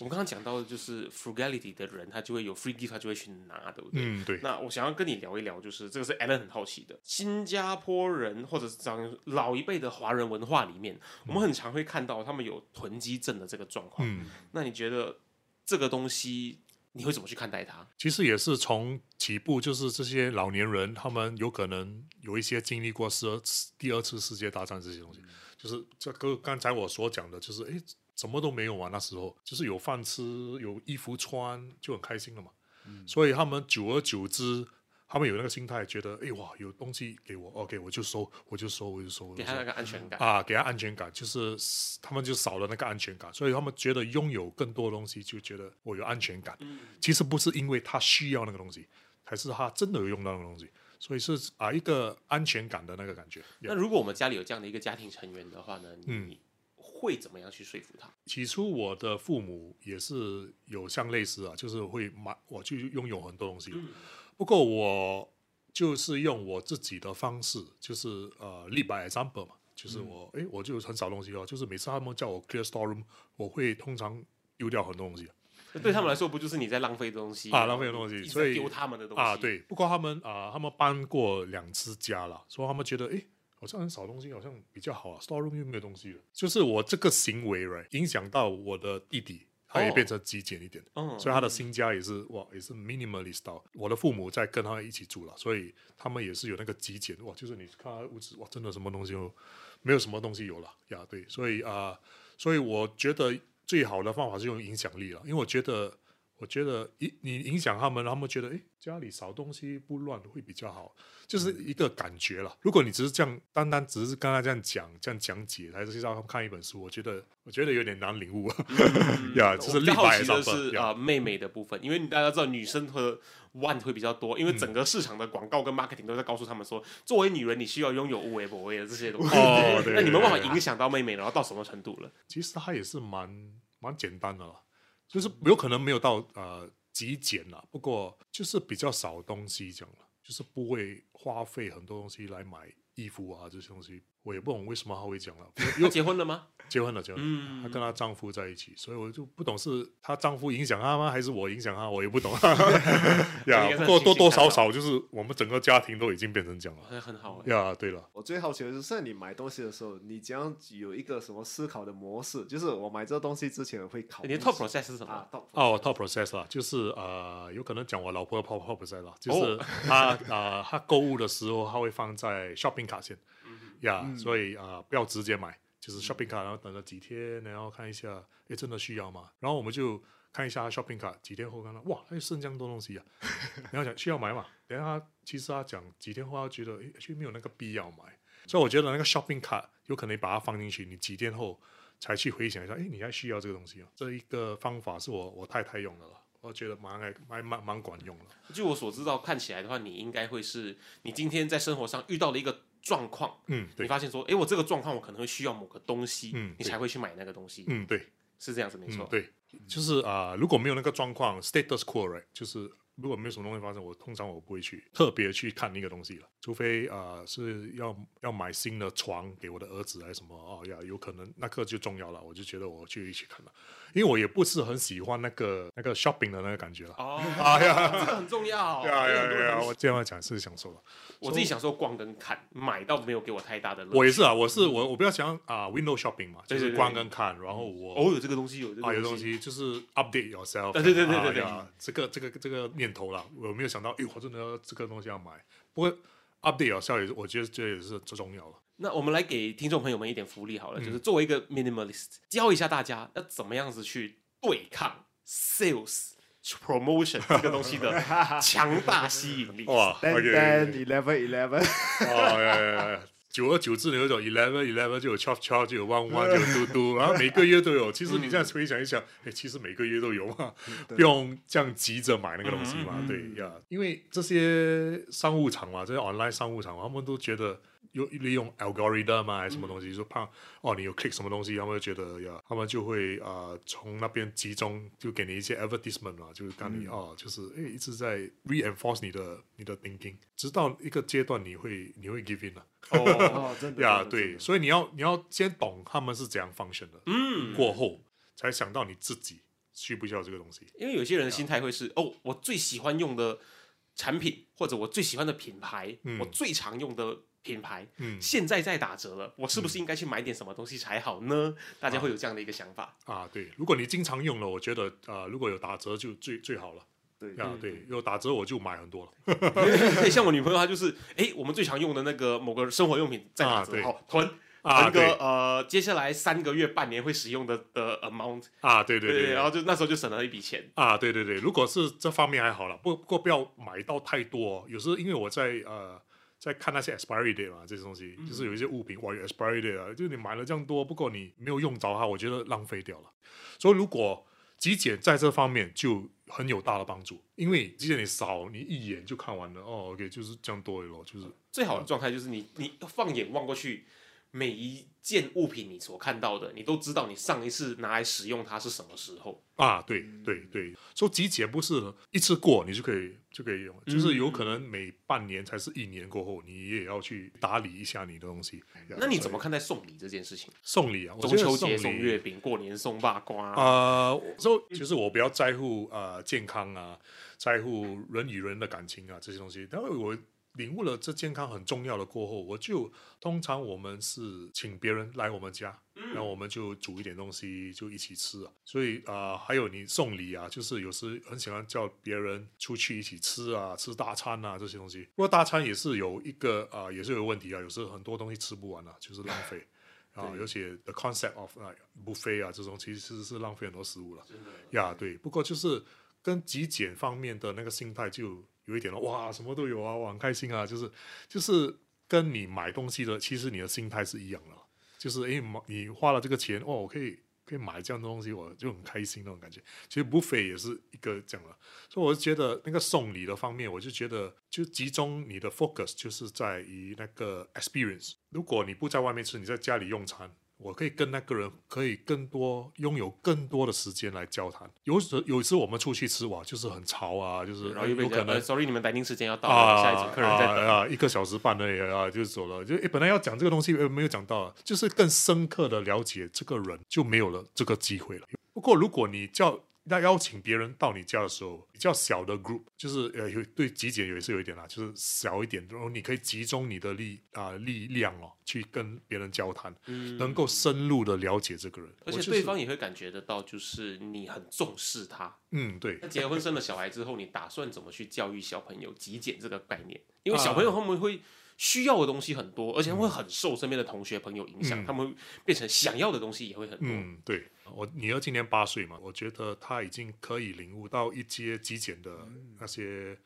我们刚刚讲到的就是 frugality 的人，他就会有 free gift，他就会去拿，对不对？嗯，对，那我想要跟你聊一聊，就是这个是 Alan 很好奇的，新加坡人或者是讲老一辈的华人文化里面，我们很常会看到他们有囤积症的这个状况。嗯，那你觉得这个东西你会怎么去看待它？其实也是从起步，就是这些老年人，他们有可能有一些经历过世二次第二次世界大战这些东西，就是这个刚才我所讲的，就是诶，什么都没有啊，那时候就是有饭吃，有衣服穿，就很开心了嘛。所以他们久而久之，他们有那个心态，觉得哎哇，有东西给我，OK，我就收，我就收，我就收，给他那个安全感。啊，给他安全感，就是他们就少了那个安全感，所以他们觉得拥有更多东西，就觉得我有安全感。其实不是因为他需要那个东西，还是他真的有用到那个东西，所以是啊一个安全感的那个感觉。那如果我们家里有这样的一个家庭成员的话呢，嗯你会怎么样去说服他？起初我的父母也是有像类似啊，就是会买，我就拥有很多东西。不过我就是用我自己的方式，就是呃立 by example 嘛，就是我诶，我就很少东西哦，就是每次他们叫我 clear storeroom，我会通常丢掉很多东西那对他们来说，不就是你在浪费东西啊，浪费的东西，所以在丢他们的东西啊，对。不过他们啊，他们搬过两次家了，所以他们觉得诶。好像很少东西，好像比较好啊。Storeroom 又没有东西了，就是我这个行为，right，影响到我的弟弟，他也哦变成极简一点。嗯，所以他的新家也是哇，也是 minimalist 到。我的父母在跟他一起住了，所以他们也是有那个极简哇，就是你看他屋子哇，真的什么东西都没有什么东西有了呀，对，所以啊、所以我觉得最好的方法是用影响力了，因为我觉得。我觉得影你影响他们，他们觉得诶家里少东西不乱会比较好，就是一个感觉了。如果你只是这样单单只是跟他这样讲、这样讲解，还是让他们看一本书，我觉得我觉得有点难领悟 呀，就是我比较立白好奇的上是啊、妹妹的部分，因为大家知道女生和 one 会比较多，因为整个市场的广告跟 marketing 都在告诉他们说，作为女人你需要拥有无为不为的这些东西。哦对那你们办法影响到妹妹，然后到什么程度了？其实它也是蛮蛮简单的啦，就是有可能没有到呃极简啦，不过就是比较少东西这样了，就是不会花费很多东西来买衣服啊这些东西。我也不懂为什么他会讲了，又结婚了吗？结婚了，结婚了，嗯她跟她丈夫在一起，所以我就不懂是她丈夫影响她吗，还是我影响她，我也不懂。呀多多很庆幸看到少少就是我们整个家庭都已经变成这样了。很很好哎。呀，对了，我最好奇的就是，你买东西的时候，你将样有一个什么思考的模式？就是我买这个东西之前我会考你的 top process 是什么？啊，top 哦，top process 啦，就是呃，有可能讲我老婆的 top top process 啦，就是哦她呃，她购物的时候，她会放在 shopping 卡先，嗯呀，所以啊，不要直接买，就是 shopping 卡，然后等了几天，然后看一下，诶，真的需要吗？然后我们就看一下 shopping 卡，几天后看到，哇，还有剩这样多东西啊，然后讲需要买嘛，等下他其实他讲几天后，他觉得诶，其实没有那个必要买，所以我觉得那个 shopping 卡有可能你把它放进去，你几天后才去回想一下，诶，你还需要这个东西啊？这一个方法是我我太太用的了，我觉得蛮蛮蛮蛮管用的。据我所知道，看起来的话，你应该会是你今天在生活上遇到了一个状况，嗯，你发现说，诶，我这个状况我可能会需要某个东西，嗯你才会去买那个东西，嗯，对，是这样子没错。嗯，对，就是啊、如果没有那个状况，status quo 就是如果没有什么东西发生，我通常我不会去特别去看那个东西了，除非啊、是要要买新的床给我的儿子还是什么哦呀，有可能那个就重要了，我就觉得我去一起看了，因为我也不是很喜欢那个那个 shopping 的那个感觉了。哦，哎呀这个很重要。呀呀因为很多人呀！我这样讲是享受了。我自己享受逛跟看，买倒没有给我太大的。我也是啊，我是我我比较喜欢啊、window shopping 嘛，就是对对对逛跟看，然后我偶，有这个东西，有这个啊，有东。西就是 update yourself。对对对对对对啊呀这个这个这个念头啦，我没有想到，哎，我真的要这个东西要买。不过 update yourself 也是，我觉得这也是最重要了。那我们来给听众朋友们一点福利好嗯了，就是作为一个 minimalist，教一下大家要怎么样子去对抗 sales promotion 这个东西的 强大吸引力。哇 ten，OK，ten eleven eleven，哦！久而久之，有一种 eleven eleven 就有 chop chop 就有 one one 就有嘟嘟，然后每个月都有。其实你这样回想一想，哎，其实每个月都有 嘛，不用这样急着买那个东西嘛。对呀，因为这些商务场嘛，这些 online 商务场，他们都觉得有利用 algorithm 啊，还什么东西，说怕哦，你有 click 什么东西，他们就觉得呀，他们就会啊、呃从那边集中就给你一些 advertisement 嘛，就是让你、哦，就是哎一直在 reinforce 你的你的 thinking，直到一个阶段你会你会 give in 了。哦，哦，真的呀，对，所以你要你要先懂他们是怎样 function 的，嗯，过后才想到你自己需不需要这个东西？因为有些人的心态会是哦，我最喜欢用的产品或者我最喜欢的品牌，嗯我最常用的品牌，嗯现在在打折了，我是不是应该去买点什么东西才好呢？大家会有这样的一个想法。啊，对，如果你经常用了，我觉得呃，如果有打折就最最好了。对啊，对，有打折我就买很多了。对，像我女朋友她就是，哎，我们最常用的那个某个生活用品在打折，啊对好囤。啊囤个呃，接下来三个月、半年会使用的的 amount，啊，对对对对，然后就那时候就省了一笔钱。啊，对对对，如果是这方面还好了，不不过不要买到太多、哦。有时候因为我在呃在看那些 expiry date 嘛，这些东西，就是有一些物品哇有 expiry date 啊，就是你买了这样多，不过你没有用着它，我觉得浪费掉了。所以如果极简在这方面就很有大的帮助，因为极简你扫你一眼就看完了，哦，OK，就是这样多了咯，就是最好的状态就是你你放眼望过去，每一件物品你所看到的，你都知道你上一次拿来使用它是什么时候。啊，对对对，说极简不是一次过你就可以就可以用，就是有嗯可能每半年才是一年过后，你也要去打理一下你的东西。那你怎么看待送礼这件事情？送礼啊？我中秋节送月饼，过年送八瓜。呃，就就是我比较在乎呃健康啊，在乎人与人的感情啊这些东西。但是我领悟了这健康很重要的过后，我就通常我们是请别人来我们家，然后我们就煮一点东西就一起吃啊。所以啊、呃还有你送礼啊，就是有时很喜欢叫别人出去一起吃啊，吃大餐啊这些东西。不过大餐也是有一个啊、呃也是有问题啊，有时候很多东西吃不完啊，就是浪费。啊，而且 the concept of 啊 buffet 啊这种其实是浪费很多食物了。呀，对，不过就是跟极简方面的那个心态就有一点了，哇，什么都有啊，我很开心啊，就是就是跟你买东西的，其实你的心态是一样的，就是诶，你花了这个钱，哦，我可以可以买这样的东西，我就很开心那种感觉。其实 buffet 也是一个这样的，所以我就觉得那个送礼的方面，我就觉得就集中你的 focus 就是在于那个 experience。如果你不在外面吃，你在家里用餐。我可以跟那个人可以更多拥有更多的时间来交谈。有时有一次我们出去吃哇，就是很潮啊，就是然后又被有可能呃，sorry，你们待定时间要到啊，了，下一组客人在等。啊啊，一个小时半而已啊，就走了。就诶本来要讲这个东西，呃没有讲到，就是更深刻的了解这个人，就没有了这个机会了。不过如果你叫要邀请别人到你家的时候，比较小的 group，就是呃有对极简也是有一点啦，就是小一点，然后你可以集中你的力啊、力量哦，去跟别人交谈，能够深入的了解这个人，嗯而且对方也会感觉得到，就是你很重视他。嗯对那结婚生了小孩之后，你打算怎么去教育小朋友极简这个概念？因为小朋友他们会需要的东西很多，而且会很受身边的同学朋友影响，嗯他们变成想要的东西也会很多。嗯，对我女儿今年八岁嘛，我觉得她已经可以领悟到一些极简的那些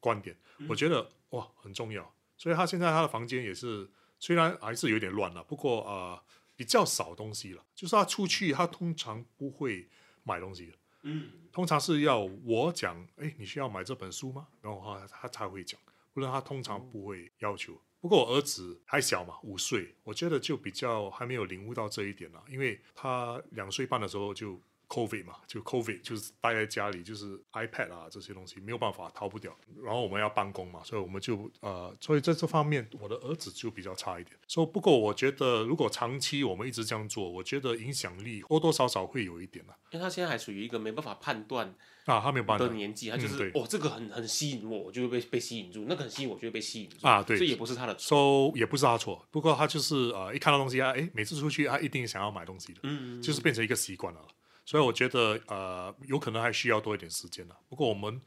观点，我觉得哇很重要。所以她现在她的房间也是，虽然还是有点乱了，不过啊、呃比较少东西了。就是她出去，她通常不会买东西的，嗯，通常是要我讲，哎，你需要买这本书吗？然后她她才会讲，不然他通常不会要求。不过我儿子还小嘛，五岁，我觉得就比较还没有领悟到这一点啦，因为他两岁半的时候就 COVID 嘛，就 COVID 就是待在家里，就是 iPad 啊这些东西没有办法逃不掉。然后我们要办公嘛，所以我们就呃，所以在这方面我的儿子就比较差一点。所以不过我觉得如果长期我们一直这样做，我觉得影响力多多少少会有一点啦。因为他现在还属于一个没办法判断啊，他没有办法的年纪，他就是、嗯哦，这个很很吸引我，我就会被被吸引住；那个很吸引我，就会被吸引住啊对这也不是他的错。so 也不是他错，不过他就是呃，一看到东西啊，诶，每次出去他一定想要买东西的，嗯，就是变成一个习惯了。所以我觉得呃，有可能还需要多一点时间了。不过我们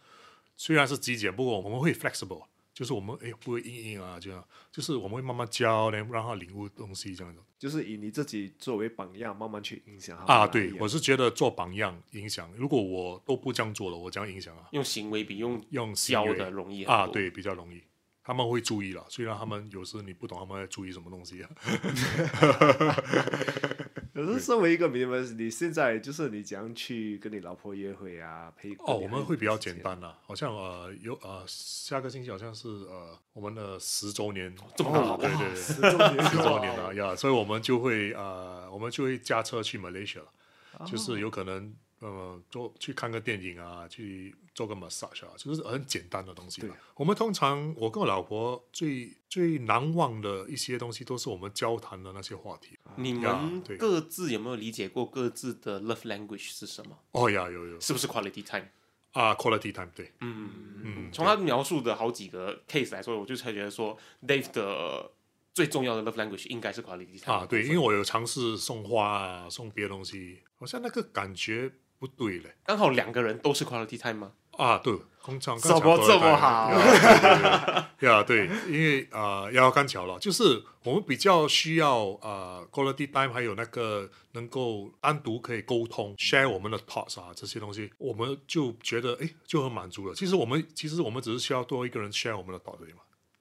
虽然是极简，不过我们会 flexible，就是我们哎不会硬硬啊，这样，就是我们会慢慢教，然后让他领悟东西这样子。就是以你自己作为榜样，慢慢去影响他们啊，对，我是觉得做榜样影响。如果我都不这样做了，我怎样影响啊？用行为比用用教的容易很啊，对，比较容易。他们会注意了，虽然他们有时你不懂他们在注意什么东西啊。可是身为一个 minimalist，你现在就是你怎样去跟你老婆约会啊？陪哦，我们会比较简。单啦，好像呃有呃下个星期好像是呃我们的十周年，这么大。对对对，十周年。十周年了呀，所以我们就会呃我们就会驾车去 Malaysia 了，就是有可能呃做去看个电影啊，去做个 massage 啊，就是很简单的东西。我们通常我跟我老婆最最难忘的一些东西，都是我们交谈的那些话题。啊你呀们各自有没有理解过各自的 love language 是什么？哦呀，有有是不是 quality time？啊，quality time 对，嗯嗯从他描述的好几个 case 来说，我就才觉得说，Dave 的最重要的 love language 应该是 quality time 啊，对，因为我有尝试送花啊，送别的东西，好像那个感觉不对嘞。刚好两个人都是 quality time 吗？啊，对，工厂怎么这么好 呀，对，因为啊，要刚巧了，就是我们比较需要啊，quality time，还有那个能够单独可以沟通，share 我们的 thoughts 啊这些东西，我们就觉得哎就很满足了。其实我们其实我们只是需要多一个人 share 我们的 thoughts。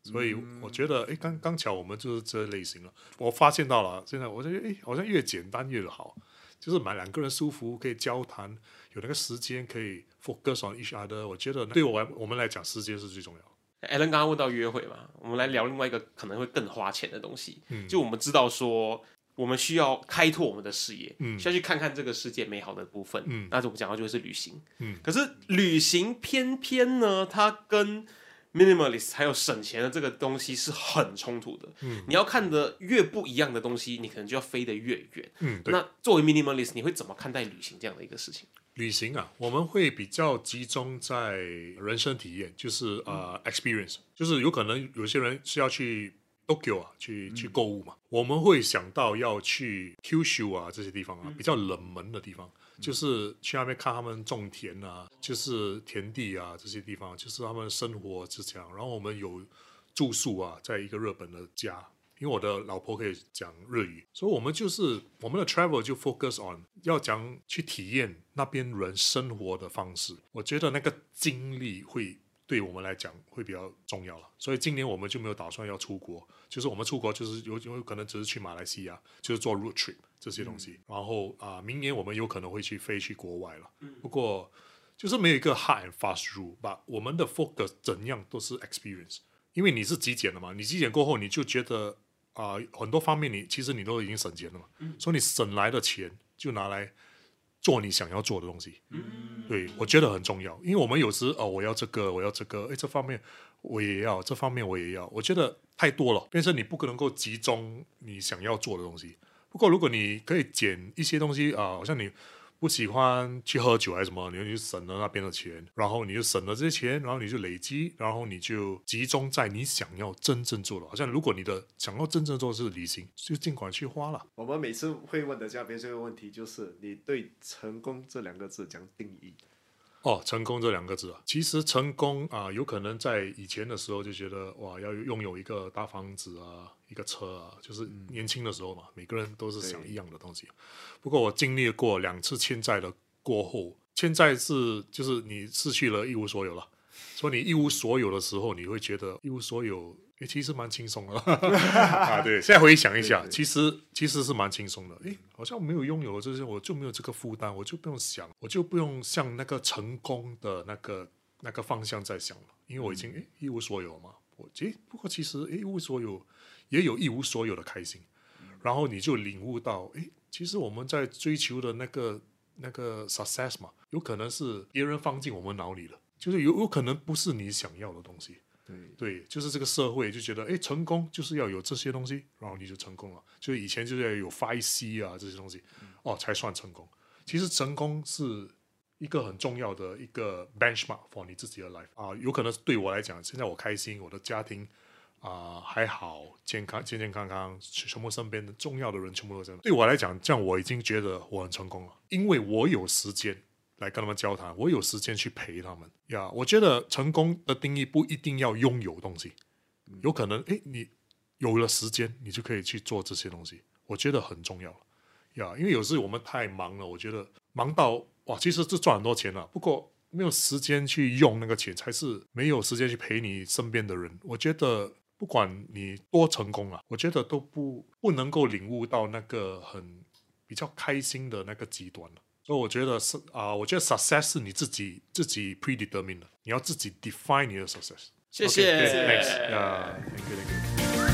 所以我觉得，哎，刚刚巧我们就是这类型了。我发现到了，现在我觉得，哎，好像越简单越好，就是买两个人舒服，可以交谈，有那个时间可以 focus on each other。我觉得对我来我们来讲，时间是最重要的。Alan 刚刚问到约会嘛，我们来聊另外一个可能会更花钱的东西。嗯就我们知道说，我们需要开拓我们的视野，嗯需要去看看这个世界美好的部分。嗯那我们讲到就会是旅行。嗯可是旅行偏偏呢，它跟 minimalist 还有省钱的这个东西是很冲突的。嗯。你要看的越不一样的东西，你可能就要飞得越远。嗯，那作为 minimalist，你会怎么看待旅行这样的一个事情？旅行啊，我们会比较集中在人生体验，就是呃、experience，就是有可能有些人是要去 Tokyo 啊，去去购物嘛，我们会想到要去 Kyushu 啊这些地方啊，比较冷门的地方，就是去那边看他们种田啊，就是田地啊这些地方，就是他们生活是这样。然后我们有住宿啊，在一个日本的家，因为我的老婆可以讲日语，所以我们就是我们的 travel 就 focus on 要讲去体验那边人生活的方式。我觉得那个经历会对我们来讲会比较重要了。所以今年我们就没有打算要出国，就是我们出国就是有有可能只是去马来西亚，就是做 road trip 这些东西。然后啊、明年我们有可能会去飞去国外了。不过就是没有一个 hard and fast rule，把我们的 focus 怎样都是 experience。因为你是极简的嘛，你极简过后，你就觉得啊、很多方面你其实你都已经省钱了嘛，所以你省来的钱就拿来做你想要做的东西。对，我觉得很重要，因为我们有时哦，我要这个，我要这个，哎，这方面我也要，这方面我也要，我觉得太多了，变成你不可能够集中你想要做的东西。不过如果你可以减一些东西啊、好像你不喜欢去喝酒还是什么，你就省了那边的钱，然后你就省了这些钱，然后你就累积，然后你就集中在你想要真正做的。好像如果你的想要真正做的是旅行，就尽管去花了。我们每次会问的嘉宾这个问题就是：你对成功这两个字讲定义？哦，成功这两个字啊，其实成功啊、有可能在以前的时候就觉得哇，要拥有一个大房子啊，一个车啊，就是年轻的时候嘛，每个人都是想一样的东西。不过我经历过两次欠债的过后，欠债是就是你失去了一无所有了，所以你一无所有的时候，你会觉得一无所有，诶，其实蛮轻松的 啊。对，现在回想一下，对对其实其实是蛮轻松的。诶，好像没有拥有这些，我就没有这个负担，我就不用想，我就不用向那个成功的那个那个方向在想了，因为我已经诶一无所有嘛。我诶，不过其实诶一无所有也有一无所有的开心，然后你就领悟到，诶，其实我们在追求的那个那个 success 嘛，有可能是别人放进我们脑里了，就是有有可能不是你想要的东西。对，对，就是这个社会就觉得，哎，成功就是要有这些东西，然后你就成功了。就是以前就是要有 Five C 啊这些东西，哦，才算成功。其实成功是一个很重要的一个 benchmark for 你自己的 life 啊。有可能是对我来讲，现在我开心，我的家庭啊、还好，健康健健康康，全部身边的重要的人全部都在。对我来讲，这样我已经觉得我很成功了，因为我有时间来跟他们交谈，我有时间去陪他们呀。我觉得成功的定义不一定要拥有东西，有可能诶，你有了时间，你就可以去做这些东西，我觉得很重要了呀。因为有时我们太忙了，我觉得忙到哇，其实是赚很多钱了，不过没有时间去用那个钱，才是没有时间去陪你身边的人。我觉得不管你多成功啊，我觉得都不不能够领悟到那个很比较开心的那个极端了。所以我觉得是啊、我觉得 success 是你自己自己 predetermine 的，你要自己 define 你的 success。谢谢 thanks. Yeah, thank you, thank you.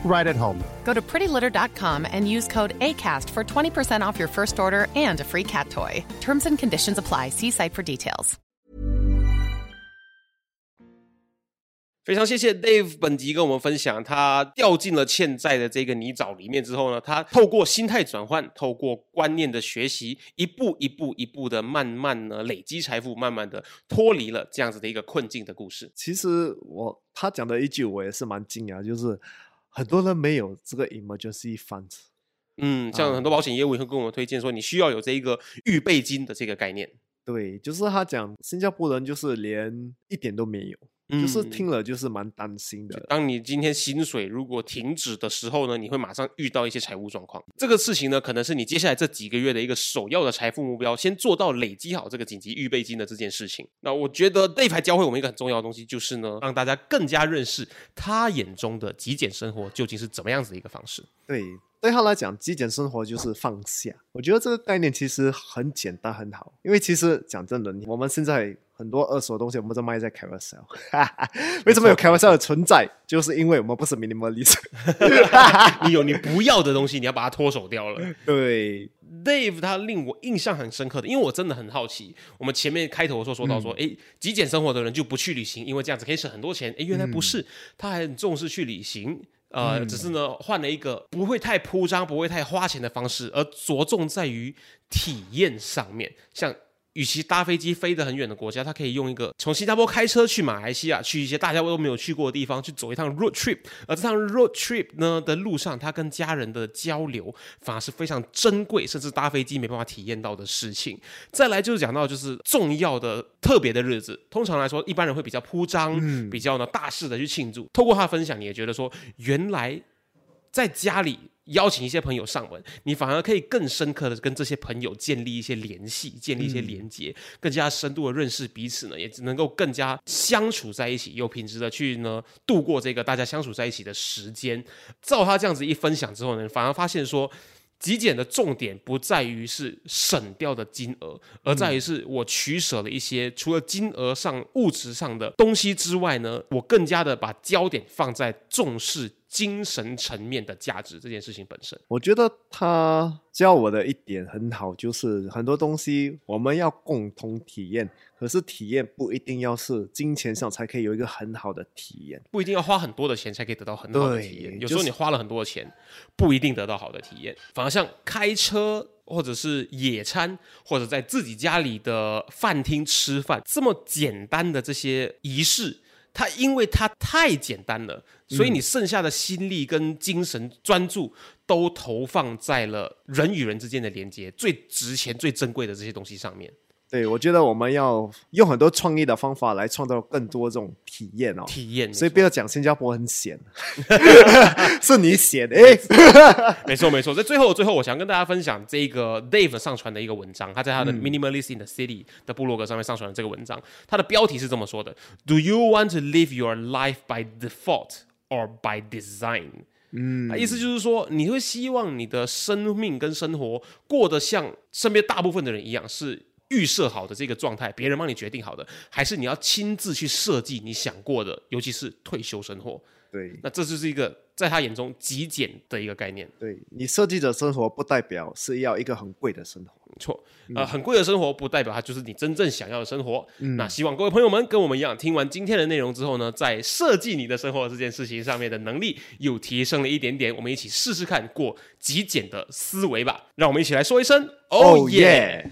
right at home. Go to prettylitter.com and use code ACAST for 20% off your first order and a free cat toy. Terms and conditions apply. See site for details. 非常谢谢 Dave 本集跟我们分享，他掉进了欠债的这个泥沼里面之后呢，他透过心态转换，透过观念的学习，一步一步一步的慢慢呢累积财富，慢慢的脱离了这样子的一个困境的故事。其实我他讲的一句我也是蛮惊讶，就是很多人没有这个 emergency funds。嗯，像很多保险业务也会跟我们推荐说，你需要有这一个预备金的这个概念。对，就是他讲新加坡人就是连一点都没有，就是听了就是蛮担心的。当你今天薪水如果停止的时候呢，你会马上遇到一些财务状况。这个事情呢，可能是你接下来这几个月的一个首要的财富目标，先做到累积好这个紧急预备金的这件事情。那我觉得 Dave 还教会我们一个很重要的东西，就是呢，让大家更加认识他眼中的极简生活究竟是怎么样子的一个方式。对，对他来讲，极简生活就是放下。我觉得这个概念其实很简单很好，因为其实讲真的，我们现在很多二手的东西我们都卖在 Carousel，为什么有 Carousel 的存在？就是因为我们不是 minimalist。你有你不要的东西，你要把它脱手掉了。对，Dave 他令我印象很深刻的，因为我真的很好奇。我们前面开头说说到说，哎、极简生活的人就不去旅行，因为这样子可以省很多钱。哎，原来不是，他还很重视去旅行。呃，只是呢，换了一个不会太铺张、不会太花钱的方式，而着重在于体验上面。像与其搭飞机飞得很远的国家，他可以用一个从新加坡开车去马来西亚，去一些大家都没有去过的地方，去走一趟 road trip。而这趟 road trip 呢的路上，他跟家人的交流反而是非常珍贵，甚至搭飞机没办法体验到的事情。再来就是讲到就是重要的、特别的日子，通常来说一般人会比较铺张，比较呢大肆的去庆祝。透过他的分享，你也觉得说，原来在家里。邀请一些朋友上门，你反而可以更深刻的跟这些朋友建立一些联系，建立一些连接，更加深度的认识彼此呢，也只能够更加相处在一起，有品质的去呢度过这个大家相处在一起的时间。照他这样子一分享之后呢，反而发现说。极简的重点不在于是省掉的金额，而在于是我取舍了一些除了金额上物质上的东西之外呢，我更加的把焦点放在重视精神层面的价值这件事情本身。我觉得他教我的一点很好，就是很多东西我们要共同体验，可是体验不一定要是金钱上才可以有一个很好的体验。不一定要花很多的钱才可以得到很好的体验，有时候你花了很多的钱，不一定得到好的体验，反而像开车或者是野餐，或者在自己家里的饭厅吃饭这么简单的这些仪式。它因为它太简单了，所以你剩下的心力跟精神专注都投放在了人与人之间的连接最值钱、最珍贵的这些东西上面。对，我觉得我们要用很多创意的方法来创造更多这种体验哦。体验，所以不要讲新加坡很险，是你闲哎。没错没错，在最后最后，我想跟大家分享这个 Dave 上传的一个文章，他在他的 Minimalist in the City 的部落格上面上传的这个文章，它的标题是这么说的：Do you want to live your life by default or by design？嗯，意思就是说，你会希望你的生命跟生活过得像身边大部分的人一样，是预设好的这个状态，别人帮你决定好的，还是你要亲自去设计你想过的，尤其是退休生活？对那这就是一个在他眼中极简的一个概念。对，你设计的生活不代表是要一个很贵的生活。没错，呃，很贵的生活不代表它就是你真正想要的生活。那希望各位朋友们跟我们一样，听完今天的内容之后呢，在设计你的生活这件事情上面的能力又提升了一点点。我们一起试试看过极简的思维吧。让我们一起来说一声哦耶！